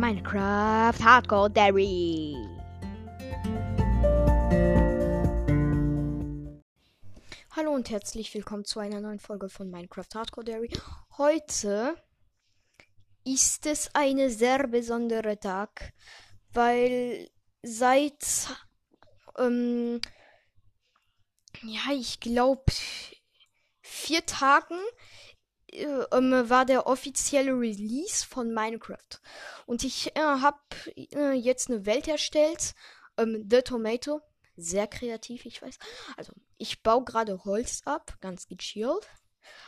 Minecraft Hardcore Dairy. Hallo und herzlich willkommen zu einer neuen Folge von Minecraft Hardcore Dairy. Heute ist es ein sehr besonderer Tag, weil seit ähm, ja, ich glaube vier Tagen war der offizielle Release von Minecraft. Und ich äh, habe äh, jetzt eine Welt erstellt, ähm, The Tomato. Sehr kreativ, ich weiß. Also, ich baue gerade Holz ab, ganz gechillt.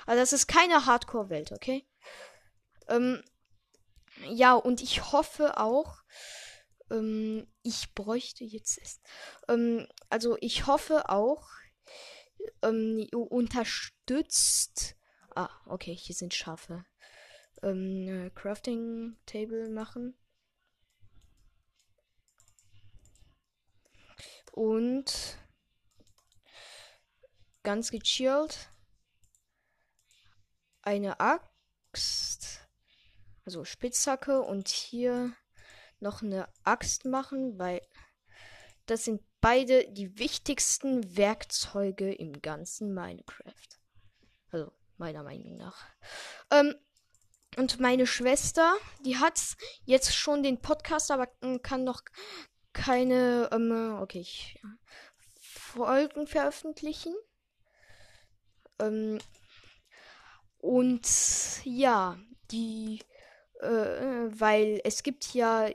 Also, das ist keine Hardcore-Welt, okay? Ähm, ja, und ich hoffe auch, ähm, ich bräuchte jetzt, ähm, also ich hoffe auch, ähm, unterstützt Ah, okay, hier sind Schafe. Ähm, Crafting Table machen. Und ganz gechillt eine Axt, also Spitzhacke und hier noch eine Axt machen, weil das sind beide die wichtigsten Werkzeuge im ganzen Minecraft. Also meiner Meinung nach. Ähm, und meine Schwester, die hat jetzt schon den Podcast, aber kann noch keine, ähm, okay, ich, Folgen veröffentlichen. Ähm, und ja, die, äh, weil es gibt ja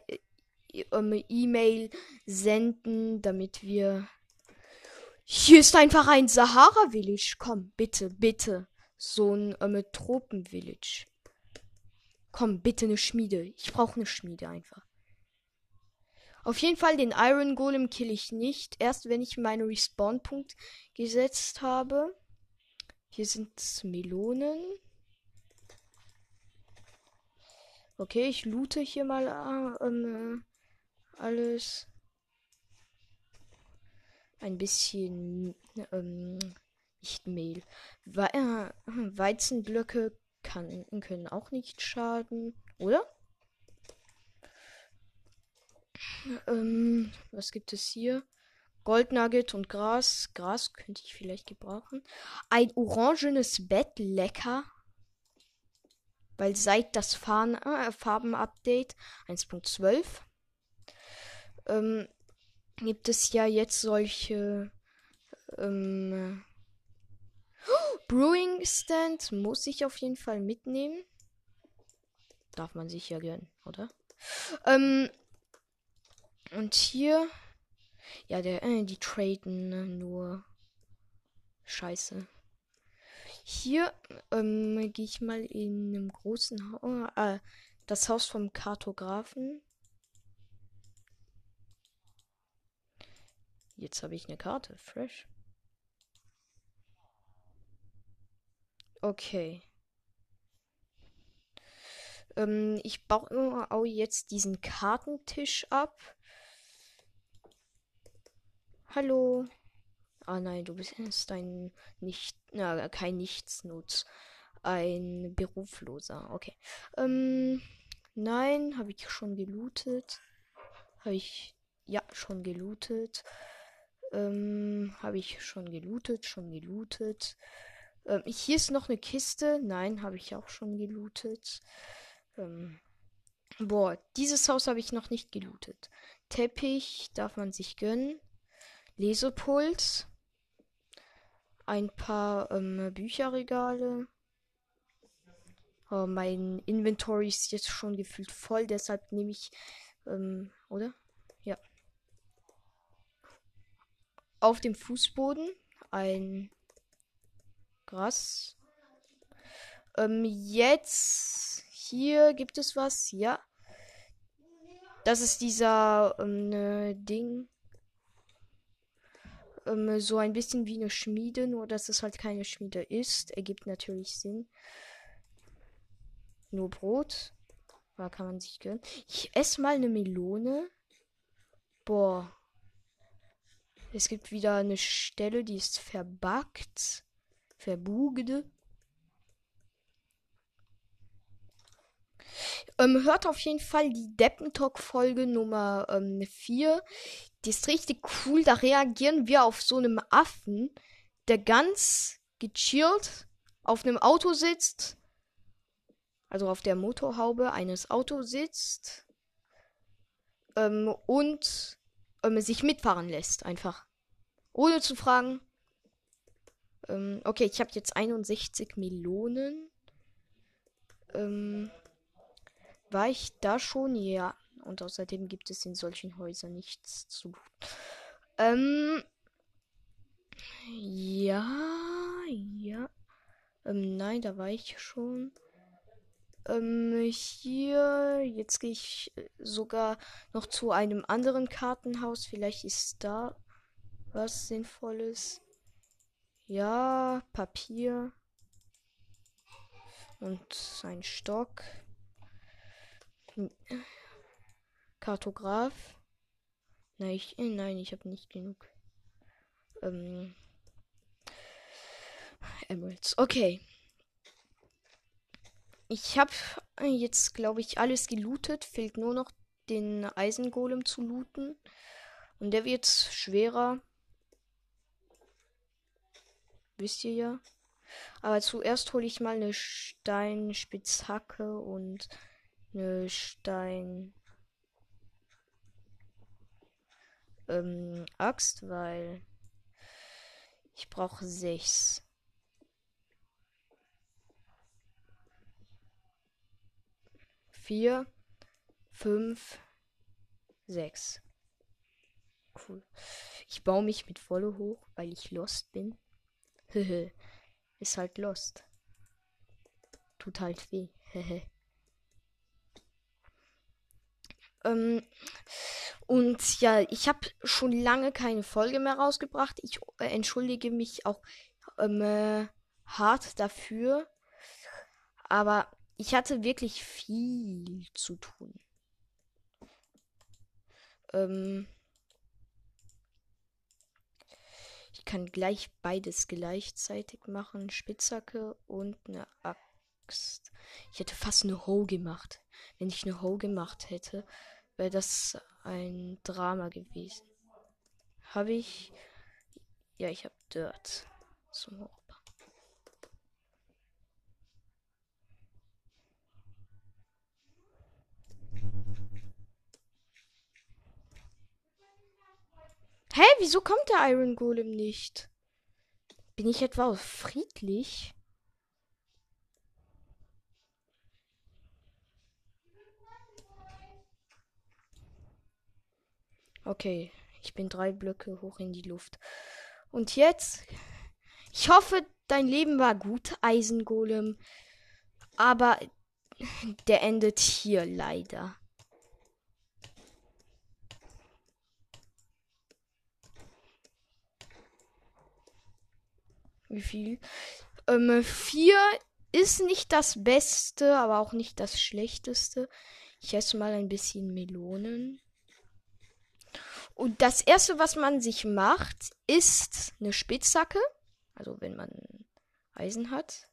ähm, E-Mail senden, damit wir. Hier ist einfach ein Sahara-Village. Komm, bitte, bitte so ein ähm, Tropenvillage. Komm, bitte eine Schmiede. Ich brauche eine Schmiede einfach. Auf jeden Fall den Iron Golem kill ich nicht. Erst wenn ich meinen Respawn-Punkt gesetzt habe. Hier sind Melonen. Okay, ich loote hier mal äh, ähm, alles. Ein bisschen ähm, nicht Mehl. We äh, Weizenblöcke kann, können auch nicht schaden, oder? Ähm, was gibt es hier? Goldnugget und Gras. Gras könnte ich vielleicht gebrauchen. Ein orangenes Bett, lecker. Weil seit das Farn äh, Farben-Update 1.12 ähm, gibt es ja jetzt solche ähm, Brewing Stand muss ich auf jeden Fall mitnehmen. Darf man sich ja gönnen, oder? Ähm, und hier. Ja, der, äh, die traden ne, nur. Scheiße. Hier ähm, gehe ich mal in einem großen Haus. Äh, das Haus vom Kartografen. Jetzt habe ich eine Karte. Fresh. Okay. Ähm, ich baue auch jetzt diesen Kartentisch ab. Hallo. Ah nein, du bist ein nicht, na, kein Nichtsnutz. Ein Berufloser. Okay. Ähm, nein, habe ich schon gelootet. Habe ich, ja, schon gelootet. Ähm, habe ich schon gelootet, schon gelootet. Ähm, hier ist noch eine Kiste. Nein, habe ich auch schon gelootet. Ähm, boah, dieses Haus habe ich noch nicht gelootet. Teppich darf man sich gönnen. Lesepult. Ein paar ähm, Bücherregale. Oh, mein Inventory ist jetzt schon gefühlt voll, deshalb nehme ich, ähm, oder? Ja. Auf dem Fußboden ein Krass. Ähm, jetzt hier gibt es was. Ja. Das ist dieser ähm, ne Ding. Ähm, so ein bisschen wie eine Schmiede, nur dass es halt keine Schmiede ist. Ergibt natürlich Sinn. Nur Brot. Da kann man sich gönnen. Ich esse mal eine Melone. Boah. Es gibt wieder eine Stelle, die ist verbuggt. Verbugde. Ähm, hört auf jeden Fall die Deppentalk-Folge Nummer 4. Ähm, die ist richtig cool. Da reagieren wir auf so einem Affen, der ganz gechillt auf einem Auto sitzt. Also auf der Motorhaube eines Autos sitzt. Ähm, und ähm, sich mitfahren lässt. Einfach. Ohne zu fragen. Ähm, okay, ich habe jetzt 61 Millionen. Ähm, war ich da schon? Ja. Und außerdem gibt es in solchen Häusern nichts zu. Ähm. Ja, ja. Ähm, nein, da war ich schon. Ähm, hier, jetzt gehe ich sogar noch zu einem anderen Kartenhaus. Vielleicht ist da was Sinnvolles. Ja, Papier. Und ein Stock. Kartograf. Nein, ich, äh, nein, ich habe nicht genug. Ähm, Emeralds. Okay. Ich habe jetzt, glaube ich, alles gelootet. Fehlt nur noch den Eisengolem zu looten. Und der wird schwerer. Wisst ihr ja. Aber zuerst hole ich mal eine Steinspitzhacke und eine Stein ähm, Axt, weil ich brauche sechs. Vier, fünf, sechs. Cool. Ich baue mich mit Wolle hoch, weil ich lost bin. Ist halt lost. Tut halt weh. ähm, und ja, ich habe schon lange keine Folge mehr rausgebracht. Ich äh, entschuldige mich auch ähm, äh, hart dafür. Aber ich hatte wirklich viel zu tun. Ähm, ich kann gleich beides gleichzeitig machen. Spitzhacke und eine Axt. Ich hätte fast eine Hoe gemacht. Wenn ich eine Hoe gemacht hätte, wäre das ein Drama gewesen. Habe ich. Ja, ich habe Dirt zum Hä, wieso kommt der Iron Golem nicht? Bin ich etwa friedlich? Okay, ich bin drei Blöcke hoch in die Luft. Und jetzt, ich hoffe, dein Leben war gut, Eisengolem. Aber der endet hier leider. Wie viel? Ähm, vier ist nicht das Beste, aber auch nicht das Schlechteste. Ich esse mal ein bisschen Melonen. Und das erste, was man sich macht, ist eine Spitzhacke. Also wenn man Eisen hat.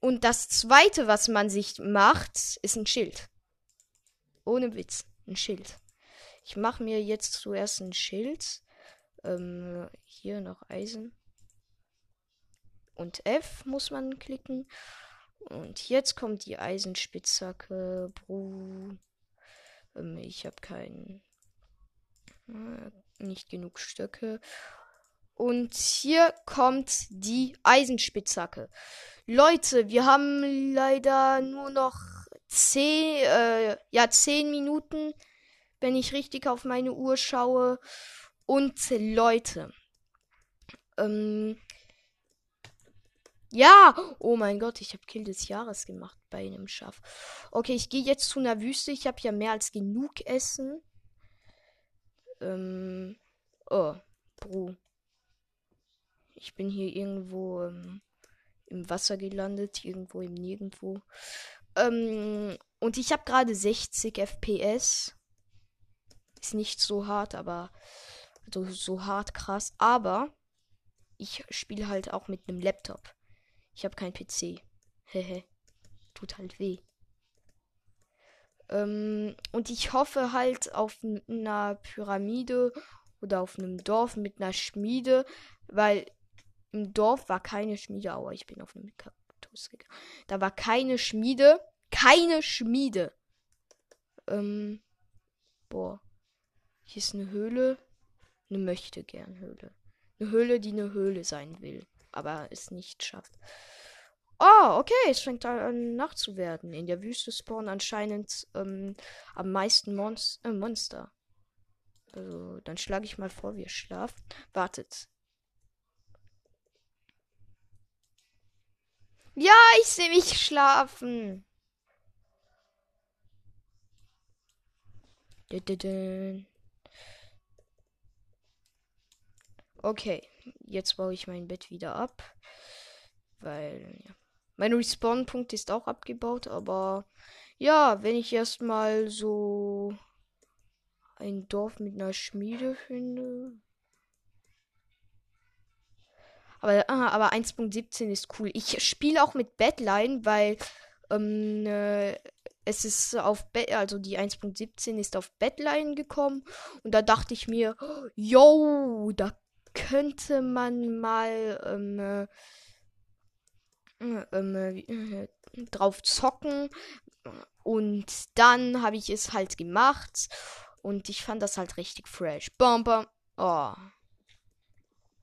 Und das zweite, was man sich macht, ist ein Schild. Ohne Witz. Ein Schild. Ich mache mir jetzt zuerst ein Schild. Ähm, hier noch Eisen. Und F muss man klicken. Und jetzt kommt die Eisenspitzhacke. Ähm, ich habe keinen äh, nicht genug Stöcke. Und hier kommt die Eisenspitzhacke. Leute, wir haben leider nur noch 10, äh, ja, 10 Minuten, wenn ich richtig auf meine Uhr schaue. Und Leute, ähm, ja, oh mein Gott, ich habe Kill des Jahres gemacht bei einem Schaf. Okay, ich gehe jetzt zu einer Wüste. Ich habe ja mehr als genug Essen. Ähm. Oh, Bro. Ich bin hier irgendwo ähm, im Wasser gelandet, irgendwo im Nirgendwo. Ähm, und ich habe gerade 60 FPS. Ist nicht so hart, aber also so hart krass. Aber ich spiele halt auch mit einem Laptop. Ich habe kein PC. Hehe. Tut halt weh. Ähm, und ich hoffe halt auf einer Pyramide oder auf einem Dorf mit einer Schmiede, weil im Dorf war keine Schmiede. Aua, ich bin auf einem Kaktus gegangen. Da war keine Schmiede. Keine Schmiede. Ähm, boah. Hier ist eine Höhle. Eine möchte gern Höhle. Eine Höhle, die eine Höhle sein will, aber es nicht schafft. Oh, okay, es fängt an Nacht zu werden. In der Wüste spawnen anscheinend ähm, am meisten Monst äh, Monster. Also, dann schlage ich mal vor, wir schlafen. Wartet. Ja, ich sehe mich schlafen. Okay, jetzt baue ich mein Bett wieder ab. Weil, ja. Mein Respawn-Punkt ist auch abgebaut, aber ja, wenn ich erstmal so ein Dorf mit einer Schmiede finde. Aber, ah, aber 1.17 ist cool. Ich spiele auch mit Badline, weil ähm, äh, es ist auf Be also die 1.17 ist auf Badline gekommen und da dachte ich mir, yo, da könnte man mal ähm, äh, ähm, äh, drauf zocken. Und dann habe ich es halt gemacht. Und ich fand das halt richtig fresh. Bam. Oh.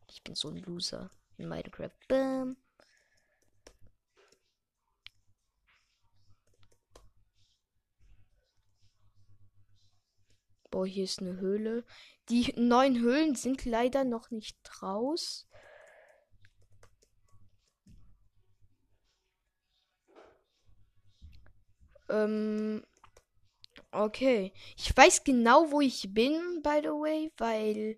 Ich bin so ein Loser in Minecraft. Bam. Boah, hier ist eine Höhle. Die neuen Höhlen sind leider noch nicht raus. Ähm, okay. Ich weiß genau, wo ich bin, by the way, weil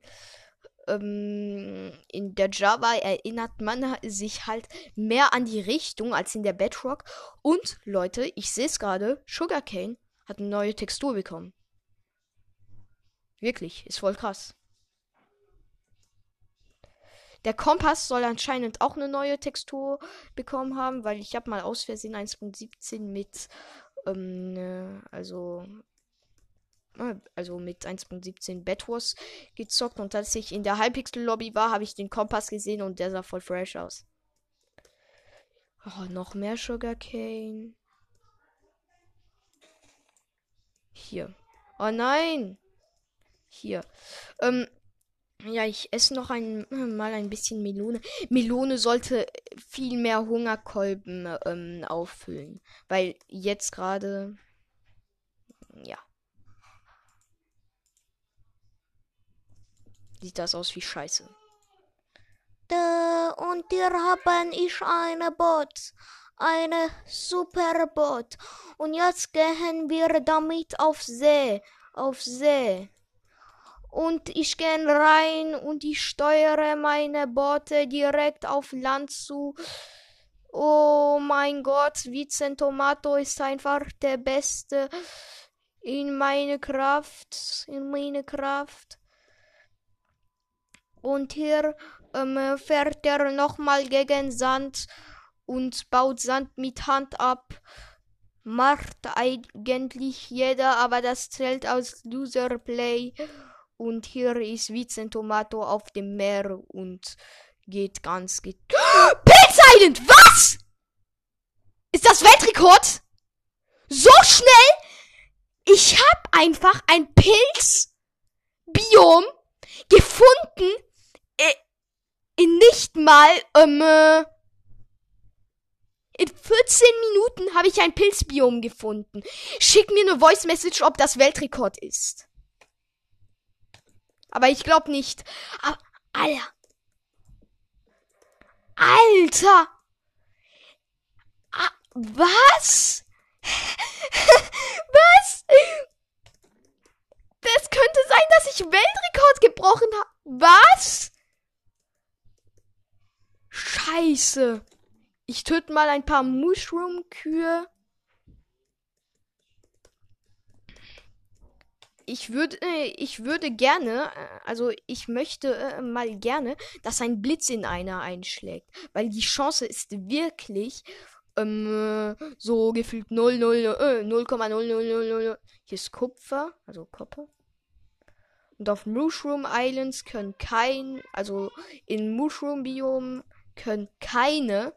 ähm, in der Java erinnert man sich halt mehr an die Richtung als in der Bedrock. Und Leute, ich sehe es gerade, Sugarcane hat eine neue Textur bekommen. Wirklich, ist voll krass. Der Kompass soll anscheinend auch eine neue Textur bekommen haben, weil ich habe mal aus Versehen 1.17 mit ähm, ne, also äh, also mit 1.17 Bedwars gezockt und als ich in der Hypixel Lobby war, habe ich den Kompass gesehen und der sah voll fresh aus. Oh, noch mehr Sugarcane. Hier. Oh nein! Hier. Ähm, ja, ich esse noch ein, mal ein bisschen Melone. Melone sollte viel mehr Hungerkolben ähm, auffüllen. Weil jetzt gerade. Ja. Sieht das aus wie Scheiße. Da, und hier haben ich eine Boot. Eine super Boot. Und jetzt gehen wir damit auf See. Auf See und ich gehe rein und ich steuere meine Boote direkt auf Land zu. Oh mein Gott, Vincent Tomato ist einfach der Beste in meine Kraft, in meine Kraft. Und hier ähm, fährt er nochmal gegen Sand und baut Sand mit Hand ab. Macht eigentlich jeder, aber das zählt als Loser Play. Und hier ist Vincent Tomato auf dem Meer und geht ganz geht. Pilz Island! Was? Ist das Weltrekord? So schnell? Ich hab einfach ein Pilzbiom gefunden. Äh, in nicht mal, ähm, äh, in 14 Minuten habe ich ein Pilzbiom gefunden. Schick mir eine Voice Message, ob das Weltrekord ist. Aber ich glaube nicht. Aber, Alter. Alter. Ah, was? was? Das könnte sein, dass ich Weltrekord gebrochen habe. Was? Scheiße. Ich töte mal ein paar Mushroom-Kühe. Ich würde, äh, ich würde gerne, äh, also ich möchte äh, mal gerne, dass ein Blitz in einer einschlägt, weil die Chance ist wirklich ähm, so gefühlt 0, 0, äh, 0,00000. Hier ist Kupfer, also Kopper. Und auf Mushroom Islands können kein, also in Mushroom Biom können keine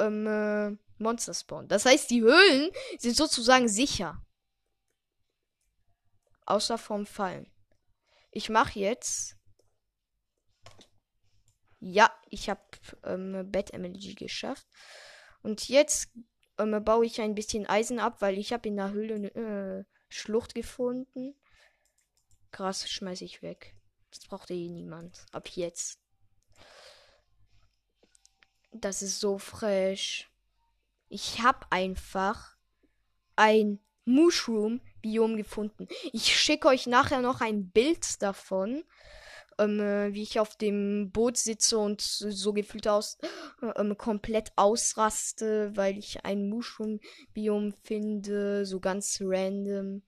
ähm, äh, Monster spawnen. Das heißt, die Höhlen sind sozusagen sicher. Außer vom Fallen. Ich mache jetzt. Ja, ich habe ähm, Bad MLG geschafft. Und jetzt ähm, baue ich ein bisschen Eisen ab, weil ich habe in der Höhle eine äh, Schlucht gefunden. Krass, schmeiße ich weg. Das braucht eh niemand. Ab jetzt. Das ist so fresh. Ich habe einfach ein Mushroom-Biom gefunden. Ich schicke euch nachher noch ein Bild davon, ähm, äh, wie ich auf dem Boot sitze und so gefühlt aus ähm, komplett ausraste, weil ich ein Mushroom-Biom finde, so ganz random.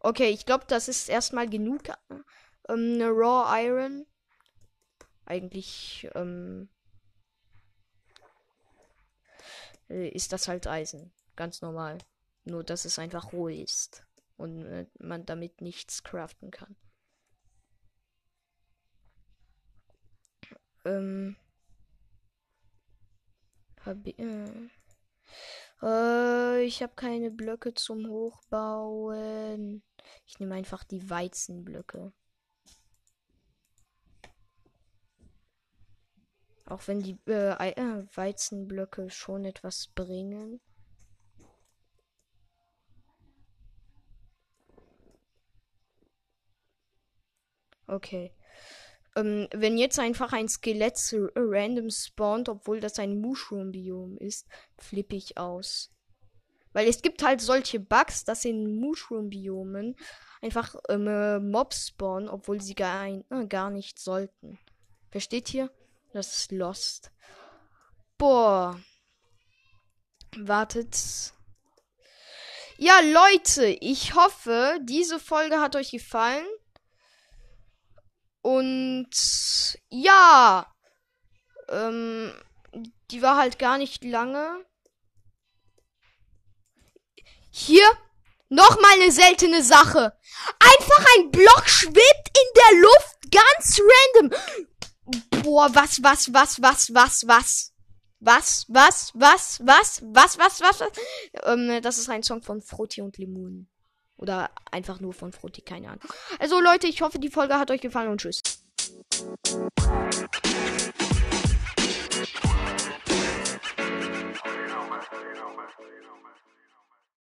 Okay, ich glaube, das ist erstmal genug ähm, Raw Iron. Eigentlich ähm, äh, ist das halt Eisen. Ganz normal. Nur, dass es einfach roh ist. Und äh, man damit nichts craften kann. Ähm. Hab, äh, äh, ich habe keine Blöcke zum Hochbauen. Ich nehme einfach die Weizenblöcke. Auch wenn die äh, äh, Weizenblöcke schon etwas bringen. Okay. Ähm, wenn jetzt einfach ein Skelett random spawnt, obwohl das ein Mushroom-Biom ist, flippe ich aus. Weil es gibt halt solche Bugs, dass in Mushroom-Biomen einfach ähm, äh, Mobs spawnen, obwohl sie gar, ein, äh, gar nicht sollten. Versteht ihr? Das ist Lost. Boah. Wartet. Ja, Leute, ich hoffe, diese Folge hat euch gefallen. Und ja, ähm, die war halt gar nicht lange. Hier noch mal eine seltene Sache. Einfach ein Block schwebt in der Luft, ganz random. Boah, was, was, was, was, was, was? Was, was, was, was, was, was, was, was? Ähm, das ist ein Song von Frutti und Limon. Oder einfach nur von Frutti, keine Ahnung. Also Leute, ich hoffe, die Folge hat euch gefallen und tschüss.